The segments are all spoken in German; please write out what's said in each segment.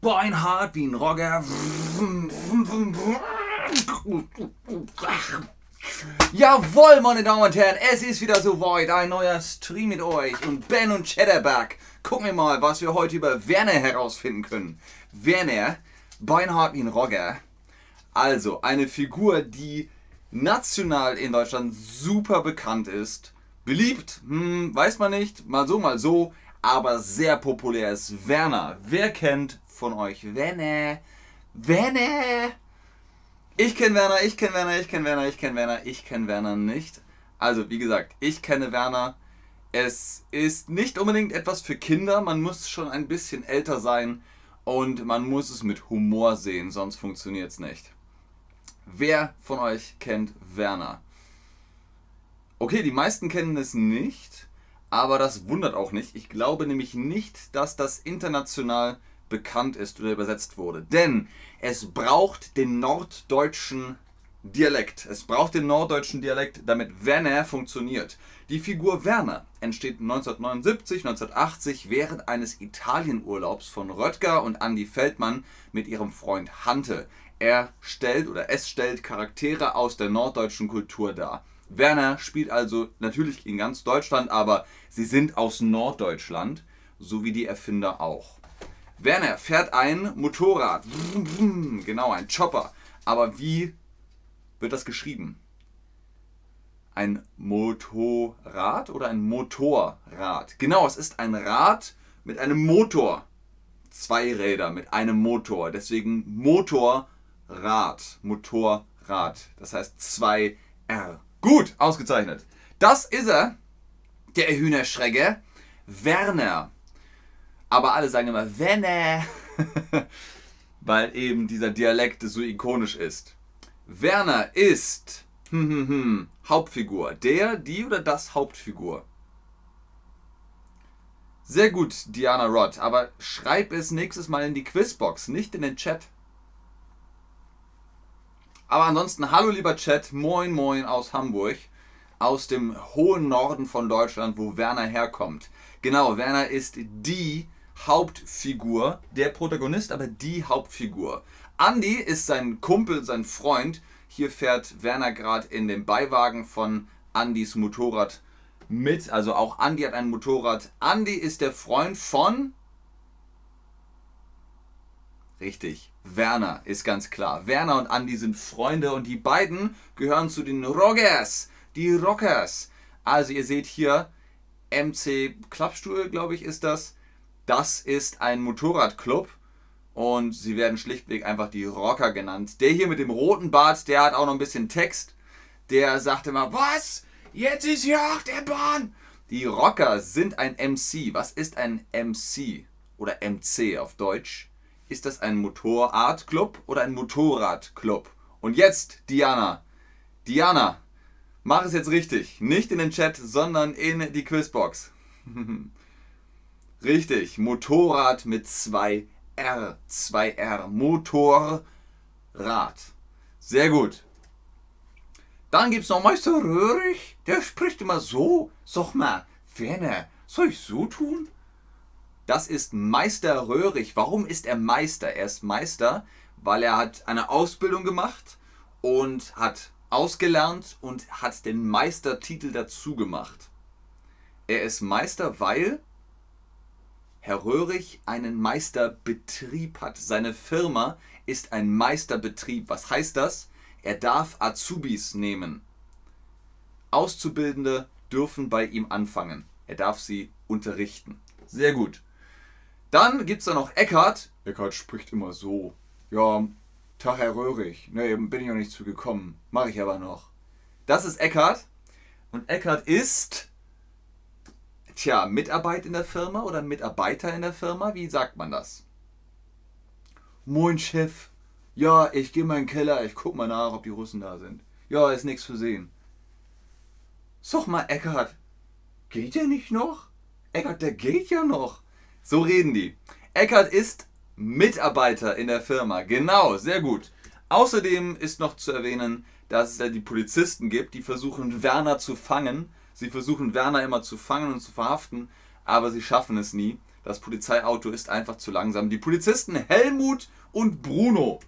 Beinhard wie ein Rogger. Jawohl, meine Damen und Herren, es ist wieder soweit. Ein neuer Stream mit euch und Ben und Chatterback. Gucken wir mal, was wir heute über Werner herausfinden können. Werner, Beinhard wie ein Rogger. Also, eine Figur, die national in Deutschland super bekannt ist. Beliebt, hm, weiß man nicht, mal so, mal so, aber sehr populär ist Werner. Wer kennt von euch Werner? Werner! Ich kenne Werner, ich kenne Werner, ich kenne Werner, ich kenne Werner, ich kenne Werner nicht. Also, wie gesagt, ich kenne Werner. Es ist nicht unbedingt etwas für Kinder, man muss schon ein bisschen älter sein und man muss es mit Humor sehen, sonst funktioniert es nicht. Wer von euch kennt Werner? Okay, die meisten kennen es nicht, aber das wundert auch nicht. Ich glaube nämlich nicht, dass das international bekannt ist oder übersetzt wurde. Denn es braucht den norddeutschen Dialekt. Es braucht den norddeutschen Dialekt, damit Werner funktioniert. Die Figur Werner entsteht 1979, 1980 während eines Italienurlaubs von Röttger und Andy Feldmann mit ihrem Freund Hante. Er stellt oder es stellt Charaktere aus der norddeutschen Kultur dar. Werner spielt also natürlich in ganz Deutschland, aber sie sind aus Norddeutschland, so wie die Erfinder auch. Werner fährt ein Motorrad. Genau, ein Chopper. Aber wie wird das geschrieben? Ein Motorrad oder ein Motorrad? Genau, es ist ein Rad mit einem Motor. Zwei Räder mit einem Motor. Deswegen Motorrad. Motorrad. Das heißt 2R. Gut, ausgezeichnet. Das ist er, der Hühnerschrecke, Werner. Aber alle sagen immer Werner, weil eben dieser Dialekt so ikonisch ist. Werner ist hm, hm, hm, Hauptfigur. Der, die oder das Hauptfigur. Sehr gut, Diana Roth, aber schreib es nächstes Mal in die Quizbox, nicht in den Chat. Aber ansonsten, hallo lieber Chat, moin moin aus Hamburg, aus dem hohen Norden von Deutschland, wo Werner herkommt. Genau, Werner ist die Hauptfigur, der Protagonist, aber die Hauptfigur. Andy ist sein Kumpel, sein Freund. Hier fährt Werner gerade in dem Beiwagen von Andys Motorrad mit. Also auch Andy hat ein Motorrad. Andy ist der Freund von Richtig, Werner ist ganz klar. Werner und Andy sind Freunde und die beiden gehören zu den Rockers, die Rockers. Also ihr seht hier MC Klappstuhl, glaube ich, ist das. Das ist ein Motorradclub und sie werden schlichtweg einfach die Rocker genannt. Der hier mit dem roten Bart, der hat auch noch ein bisschen Text. Der sagt immer, was? Jetzt ist hier auch der Bahn. Die Rocker sind ein MC. Was ist ein MC oder MC auf Deutsch? Ist das ein Motorradclub oder ein Motorradclub? Und jetzt, Diana. Diana, mach es jetzt richtig. Nicht in den Chat, sondern in die Quizbox. richtig, Motorrad mit zwei R. Zwei R. Motorrad. Sehr gut. Dann gibt es noch Meister Röhrig. Der spricht immer so. Sag mal, Werner, soll ich so tun? Das ist Meister Röhrig. Warum ist er Meister? Er ist Meister, weil er hat eine Ausbildung gemacht und hat ausgelernt und hat den Meistertitel dazu gemacht. Er ist Meister, weil Herr Röhrig einen Meisterbetrieb hat. Seine Firma ist ein Meisterbetrieb. Was heißt das? Er darf Azubis nehmen. Auszubildende dürfen bei ihm anfangen. Er darf sie unterrichten. Sehr gut. Dann gibt es da noch Eckart. Eckart spricht immer so. Ja, Tag Herr Röhrig. Ne, bin ich noch nicht zu gekommen. Mache ich aber noch. Das ist Eckart. Und Eckart ist, tja, Mitarbeit in der Firma oder Mitarbeiter in der Firma? Wie sagt man das? Moin Chef. Ja, ich gehe mal in den Keller, ich guck mal nach, ob die Russen da sind. Ja, ist nichts zu sehen. Sag mal, Eckart, geht der nicht noch? Eckart, der geht ja noch. So reden die. Eckert ist Mitarbeiter in der Firma. Genau, sehr gut. Außerdem ist noch zu erwähnen, dass es ja die Polizisten gibt, die versuchen Werner zu fangen. Sie versuchen Werner immer zu fangen und zu verhaften, aber sie schaffen es nie. Das Polizeiauto ist einfach zu langsam. Die Polizisten Helmut und Bruno.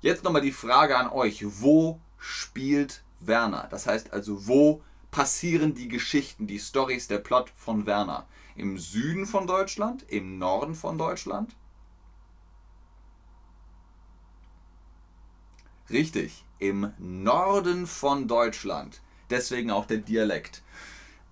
Jetzt nochmal die Frage an euch. Wo spielt Werner? Das heißt also, wo passieren die Geschichten, die Stories, der Plot von Werner? Im Süden von Deutschland? Im Norden von Deutschland? Richtig, im Norden von Deutschland. Deswegen auch der Dialekt.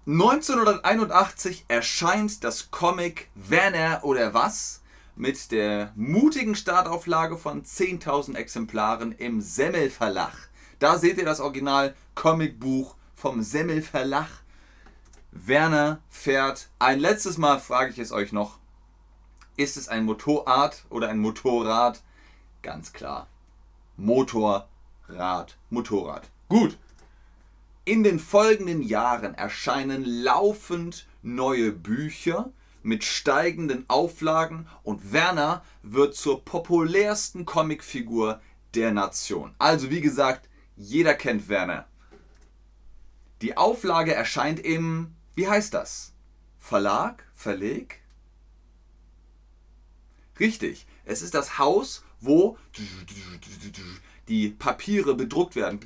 1981 erscheint das Comic Werner oder was mit der mutigen Startauflage von 10.000 Exemplaren im Semmel Verlag. Da seht ihr das Original Comicbuch vom Semmel Verlag. Werner fährt. Ein letztes Mal frage ich es euch noch. Ist es ein Motorrad oder ein Motorrad? Ganz klar. Motorrad, Motorrad. Gut. In den folgenden Jahren erscheinen laufend neue Bücher mit steigenden Auflagen und Werner wird zur populärsten Comicfigur der Nation. Also wie gesagt, jeder kennt Werner. Die Auflage erscheint im, wie heißt das? Verlag? Verleg? Richtig, es ist das Haus, wo die Papiere bedruckt werden.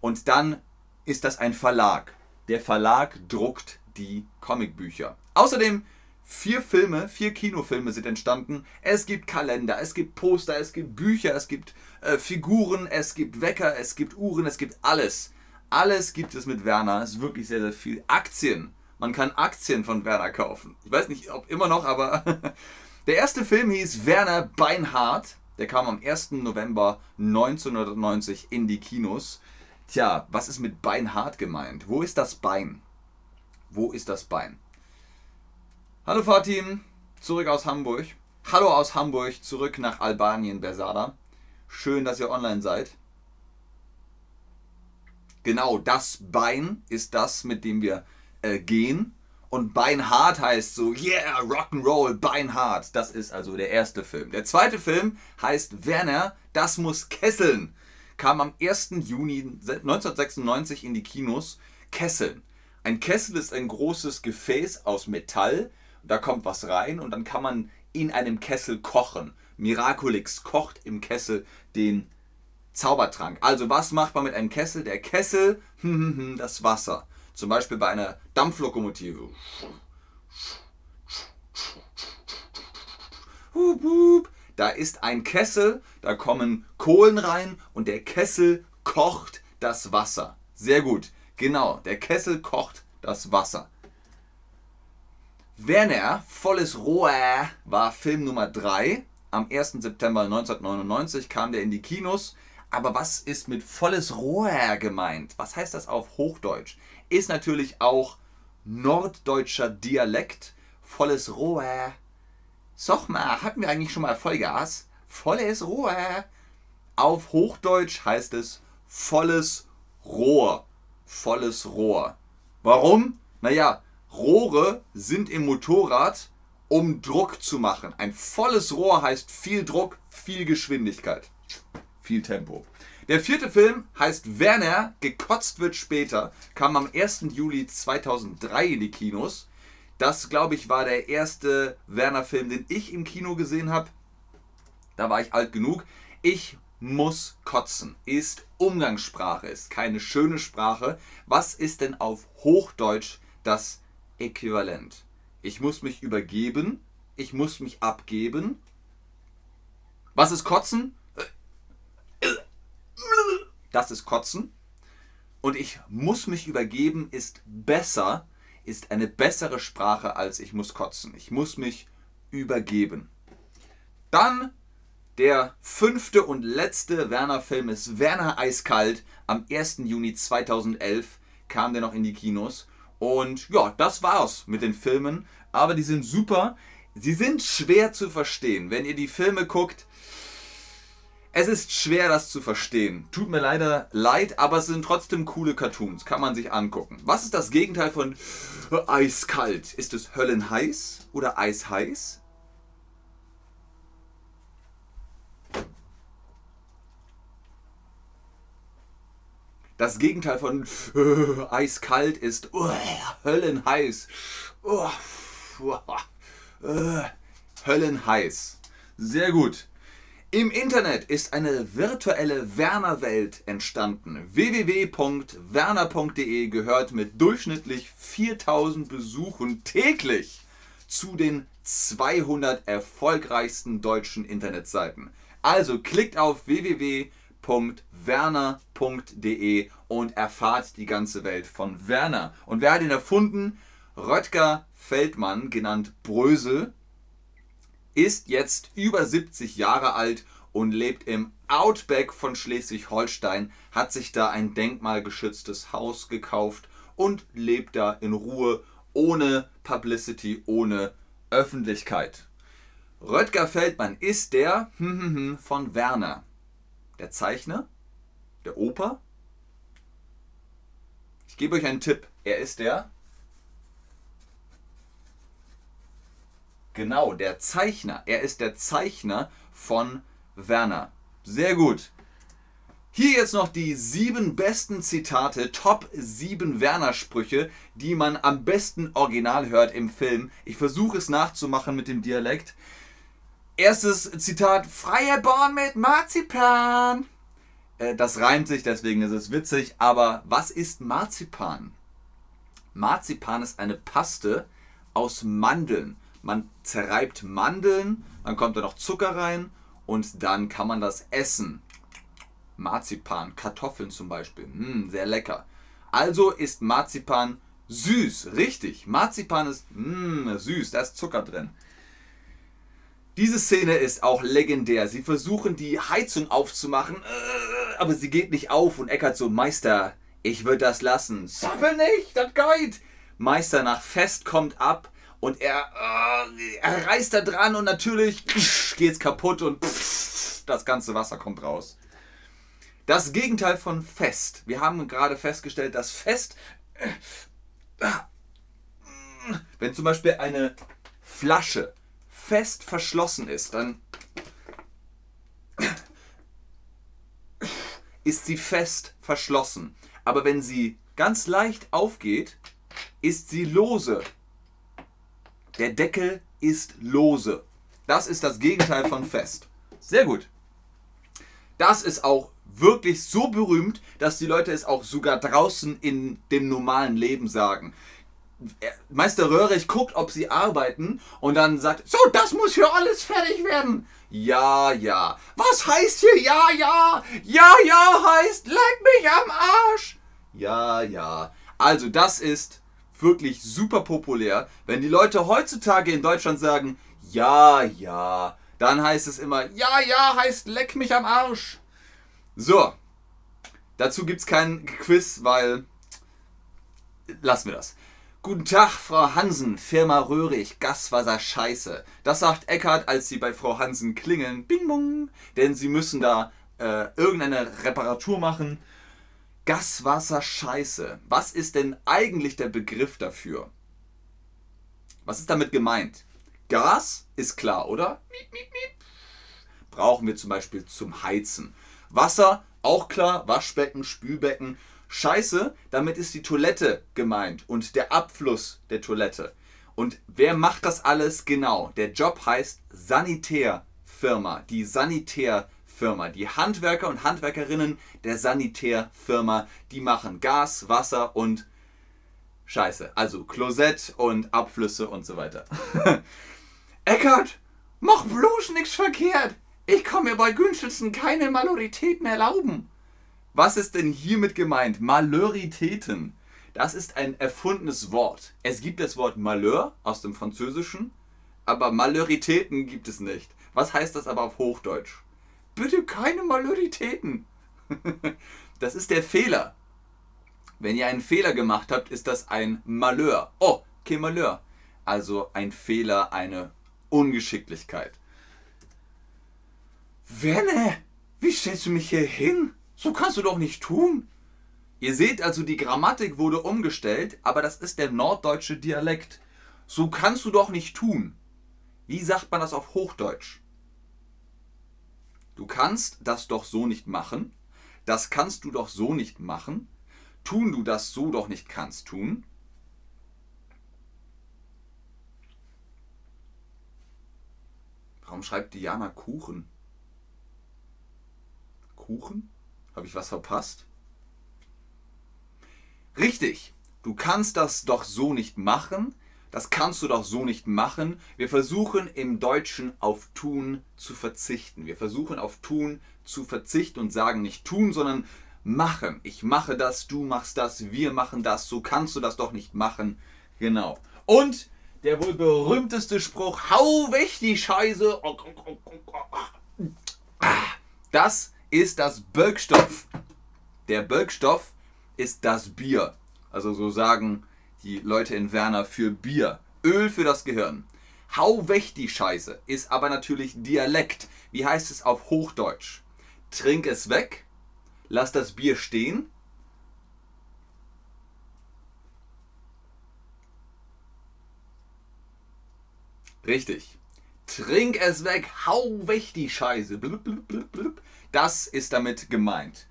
Und dann ist das ein Verlag. Der Verlag druckt die Comicbücher. Außerdem vier Filme, vier Kinofilme sind entstanden. Es gibt Kalender, es gibt Poster, es gibt Bücher, es gibt äh, Figuren, es gibt Wecker, es gibt Uhren, es gibt alles. Alles gibt es mit Werner. Es ist wirklich sehr, sehr viel. Aktien. Man kann Aktien von Werner kaufen. Ich weiß nicht, ob immer noch, aber Der erste Film hieß Werner Beinhardt. Der kam am 1. November 1990 in die Kinos. Tja, was ist mit Beinhardt gemeint? Wo ist das Bein? Wo ist das Bein? Hallo Fatim, zurück aus Hamburg. Hallo aus Hamburg, zurück nach Albanien, Bersada. Schön, dass ihr online seid. Genau, das Bein ist das, mit dem wir äh, gehen. Und Beinhard heißt so, yeah, Rock'n'Roll, Beinhard. Das ist also der erste Film. Der zweite Film heißt Werner, das muss kesseln. Kam am 1. Juni 1996 in die Kinos. Kesseln. Ein Kessel ist ein großes Gefäß aus Metall. Da kommt was rein und dann kann man in einem Kessel kochen. Miraculix kocht im Kessel den Zaubertrank. Also was macht man mit einem Kessel? Der Kessel, das Wasser. Zum Beispiel bei einer Dampflokomotive. Da ist ein Kessel, da kommen Kohlen rein und der Kessel kocht das Wasser. Sehr gut. Genau, der Kessel kocht das Wasser. Werner, volles Rohr, war Film Nummer 3. Am 1. September 1999 kam der in die Kinos. Aber was ist mit volles Rohr gemeint? Was heißt das auf Hochdeutsch? ist natürlich auch norddeutscher Dialekt. Volles Rohr. Sag mal, hatten wir eigentlich schon mal Vollgas? Volles Rohr. Auf Hochdeutsch heißt es volles Rohr. Volles Rohr. Warum? Naja, Rohre sind im Motorrad, um Druck zu machen. Ein volles Rohr heißt viel Druck, viel Geschwindigkeit, viel Tempo. Der vierte Film heißt Werner, gekotzt wird später, kam am 1. Juli 2003 in die Kinos. Das, glaube ich, war der erste Werner-Film, den ich im Kino gesehen habe. Da war ich alt genug. Ich muss kotzen. Ist Umgangssprache, ist keine schöne Sprache. Was ist denn auf Hochdeutsch das Äquivalent? Ich muss mich übergeben. Ich muss mich abgeben. Was ist kotzen? Das ist Kotzen. Und ich muss mich übergeben ist besser, ist eine bessere Sprache als ich muss kotzen. Ich muss mich übergeben. Dann der fünfte und letzte Werner-Film ist Werner Eiskalt. Am 1. Juni 2011 kam der noch in die Kinos. Und ja, das war's mit den Filmen. Aber die sind super. Sie sind schwer zu verstehen. Wenn ihr die Filme guckt, es ist schwer, das zu verstehen. Tut mir leider leid, aber es sind trotzdem coole Cartoons. Kann man sich angucken. Was ist das Gegenteil von eiskalt? Ist es höllenheiß oder eisheiß? Das Gegenteil von äh, eiskalt ist uh, höllenheiß. Uh, uh, höllenheiß. Sehr gut. Im Internet ist eine virtuelle Werner-Welt entstanden. www.werner.de gehört mit durchschnittlich 4000 Besuchen täglich zu den 200 erfolgreichsten deutschen Internetseiten. Also klickt auf www.werner.de und erfahrt die ganze Welt von Werner. Und wer hat ihn erfunden? Röttger Feldmann, genannt Brösel, ist jetzt über 70 Jahre alt und lebt im Outback von Schleswig-Holstein, hat sich da ein denkmalgeschütztes Haus gekauft und lebt da in Ruhe, ohne Publicity, ohne Öffentlichkeit. Röttger Feldmann ist der hm, hm, hm, von Werner. Der Zeichner? Der Oper? Ich gebe euch einen Tipp. Er ist der Genau, der Zeichner. Er ist der Zeichner von Werner. Sehr gut. Hier jetzt noch die sieben besten Zitate, Top 7 Werner-Sprüche, die man am besten original hört im Film. Ich versuche es nachzumachen mit dem Dialekt. Erstes Zitat: Freie Born mit Marzipan. Äh, das reimt sich, deswegen ist es witzig. Aber was ist Marzipan? Marzipan ist eine Paste aus Mandeln. Man zerreibt Mandeln, dann kommt da noch Zucker rein und dann kann man das essen. Marzipan, Kartoffeln zum Beispiel, mm, sehr lecker. Also ist Marzipan süß, richtig. Marzipan ist mm, süß, da ist Zucker drin. Diese Szene ist auch legendär. Sie versuchen die Heizung aufzumachen, äh, aber sie geht nicht auf und Eckert so, Meister, ich würde das lassen. Sappel nicht, das geht. Meister nach Fest kommt ab, und er, äh, er reißt da dran und natürlich geht es kaputt und das ganze Wasser kommt raus. Das Gegenteil von fest. Wir haben gerade festgestellt, dass fest, wenn zum Beispiel eine Flasche fest verschlossen ist, dann ist sie fest verschlossen. Aber wenn sie ganz leicht aufgeht, ist sie lose der Deckel ist lose. Das ist das Gegenteil von fest. Sehr gut. Das ist auch wirklich so berühmt, dass die Leute es auch sogar draußen in dem normalen Leben sagen. Meister Röhrig guckt, ob sie arbeiten und dann sagt, so, das muss hier alles fertig werden. Ja, ja. Was heißt hier ja, ja? Ja, ja heißt, leck mich am Arsch. Ja, ja. Also das ist wirklich super populär. Wenn die Leute heutzutage in Deutschland sagen, ja, ja, dann heißt es immer, ja, ja, heißt leck mich am Arsch. So, dazu gibt es kein Quiz, weil lassen wir das. Guten Tag, Frau Hansen, Firma Röhrig, Gaswasser Scheiße. Das sagt Eckart, als sie bei Frau Hansen klingeln. Bing bong. Denn sie müssen da äh, irgendeine Reparatur machen Gaswasser Scheiße. Was ist denn eigentlich der Begriff dafür? Was ist damit gemeint? Gas ist klar, oder? Brauchen wir zum Beispiel zum Heizen. Wasser, auch klar, Waschbecken, Spülbecken. Scheiße, damit ist die Toilette gemeint und der Abfluss der Toilette. Und wer macht das alles genau? Der Job heißt Sanitärfirma, die Sanitärfirma. Firma. Die Handwerker und Handwerkerinnen der Sanitärfirma, die machen Gas, Wasser und Scheiße. Also Klosett und Abflüsse und so weiter. Eckert, mach bloß nichts verkehrt. Ich kann mir bei Günschützen keine Maloritäten erlauben. Was ist denn hiermit gemeint? Maloritäten. Das ist ein erfundenes Wort. Es gibt das Wort Malheur aus dem Französischen, aber Maloritäten gibt es nicht. Was heißt das aber auf Hochdeutsch? Bitte keine Maloritäten. das ist der Fehler. Wenn ihr einen Fehler gemacht habt, ist das ein Malheur. Oh, kein Malheur. Also ein Fehler, eine Ungeschicklichkeit. Wenne, wie stellst du mich hier hin? So kannst du doch nicht tun. Ihr seht also, die Grammatik wurde umgestellt, aber das ist der norddeutsche Dialekt. So kannst du doch nicht tun. Wie sagt man das auf Hochdeutsch? Du kannst das doch so nicht machen. das kannst du doch so nicht machen. Tun du das so doch nicht kannst tun. Warum schreibt Diana Kuchen? Kuchen? Habe ich was verpasst? Richtig, du kannst das doch so nicht machen. Das kannst du doch so nicht machen. Wir versuchen im Deutschen auf tun zu verzichten. Wir versuchen auf tun zu verzichten und sagen nicht tun, sondern machen. Ich mache das, du machst das, wir machen das. So kannst du das doch nicht machen. Genau. Und der wohl berühmteste Spruch, hau weg die Scheiße. Das ist das Birkstoff. Der Birkstoff ist das Bier. Also so sagen die Leute in Werner für Bier. Öl für das Gehirn. Hau weg die Scheiße ist aber natürlich Dialekt. Wie heißt es auf Hochdeutsch? Trink es weg, lass das Bier stehen Richtig. Trink es weg, hau weg die Scheiße. Blub, blub, blub, das ist damit gemeint.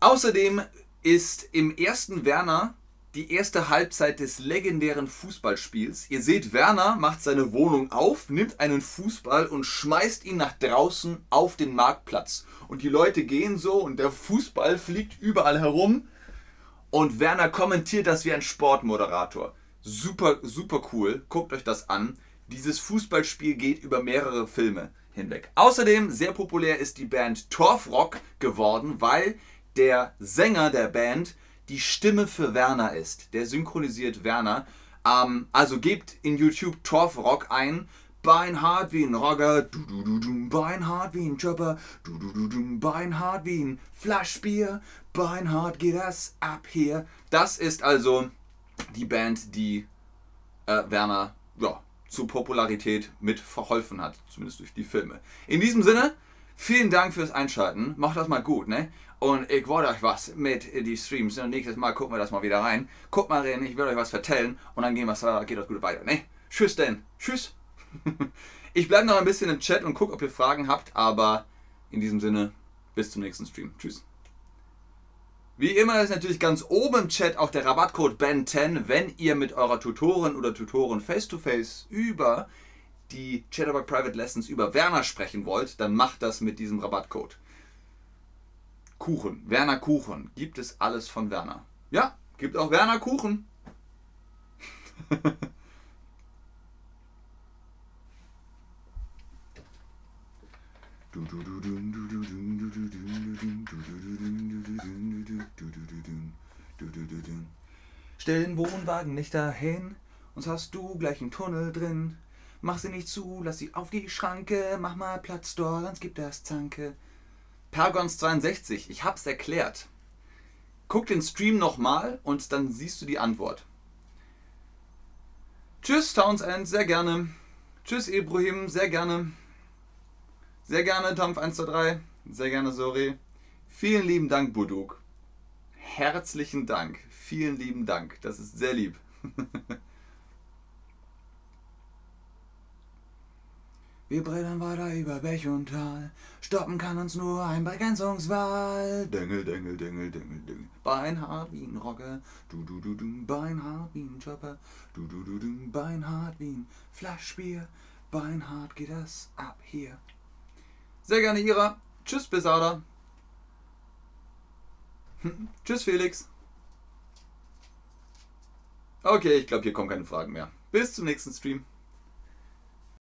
Außerdem ist im ersten Werner die erste Halbzeit des legendären Fußballspiels. Ihr seht, Werner macht seine Wohnung auf, nimmt einen Fußball und schmeißt ihn nach draußen auf den Marktplatz. Und die Leute gehen so und der Fußball fliegt überall herum. Und Werner kommentiert das wie ein Sportmoderator. Super, super cool. Guckt euch das an. Dieses Fußballspiel geht über mehrere Filme hinweg. Außerdem sehr populär ist die Band Torfrock geworden, weil der Sänger der Band die Stimme für Werner ist. Der synchronisiert Werner. Ähm, also gebt in YouTube Torfrock ein. Beinhard wie ein Rocker, du du du du, Beinhard wie ein Chopper, du du du du, Beinhard wie ein Flaschbier, Beinhard geht das ab hier. Das ist also die Band, die äh, Werner ja, zu Popularität mit verholfen hat, zumindest durch die Filme. In diesem Sinne, vielen Dank fürs Einschalten. Macht das mal gut, ne? Und ich wollte euch was mit die Streams. Und nächstes Mal gucken wir das mal wieder rein. Guckt mal rein, ich will euch was vertellen und dann gehen wir, geht das gut weiter, ne? Tschüss denn. Tschüss. ich bleibe noch ein bisschen im Chat und gucke, ob ihr Fragen habt, aber in diesem Sinne, bis zum nächsten Stream. Tschüss. Wie immer ist natürlich ganz oben im Chat auch der Rabattcode BEN10, wenn ihr mit eurer Tutorin oder Tutoren face-to-face -face über die Chatterbug Private Lessons über Werner sprechen wollt, dann macht das mit diesem Rabattcode. Kuchen, Werner Kuchen, gibt es alles von Werner. Ja, gibt auch Werner Kuchen. Stell den Wohnwagen nicht dahin, sonst hast du gleich einen Tunnel drin. Mach sie nicht zu, lass sie auf die Schranke, mach mal Platz dort, sonst gibt das Zanke. Pergons 62, ich hab's erklärt. Guck den Stream nochmal und dann siehst du die Antwort. Tschüss, Townsend, sehr gerne. Tschüss, Ibrahim, sehr gerne. Sehr gerne, Tampf123. Sehr gerne, Sori. Vielen lieben Dank, Buduk. Herzlichen Dank. Vielen lieben Dank. Das ist sehr lieb. Wir brettern weiter über Bech und Tal. Stoppen kann uns nur ein Begrenzungswahl. Dengel, dengel, dengel, dengel, dengel. Beinhart wie ein Rocker. Du, du, du, du. Beinhart wie ein Chopper. Du, du, du, du. Beinhart wie ein Flaschbier. Beinhart geht das ab hier. Sehr gerne, Ira. Tschüss, Besada. Tschüss, Felix. Okay, ich glaube, hier kommen keine Fragen mehr. Bis zum nächsten Stream.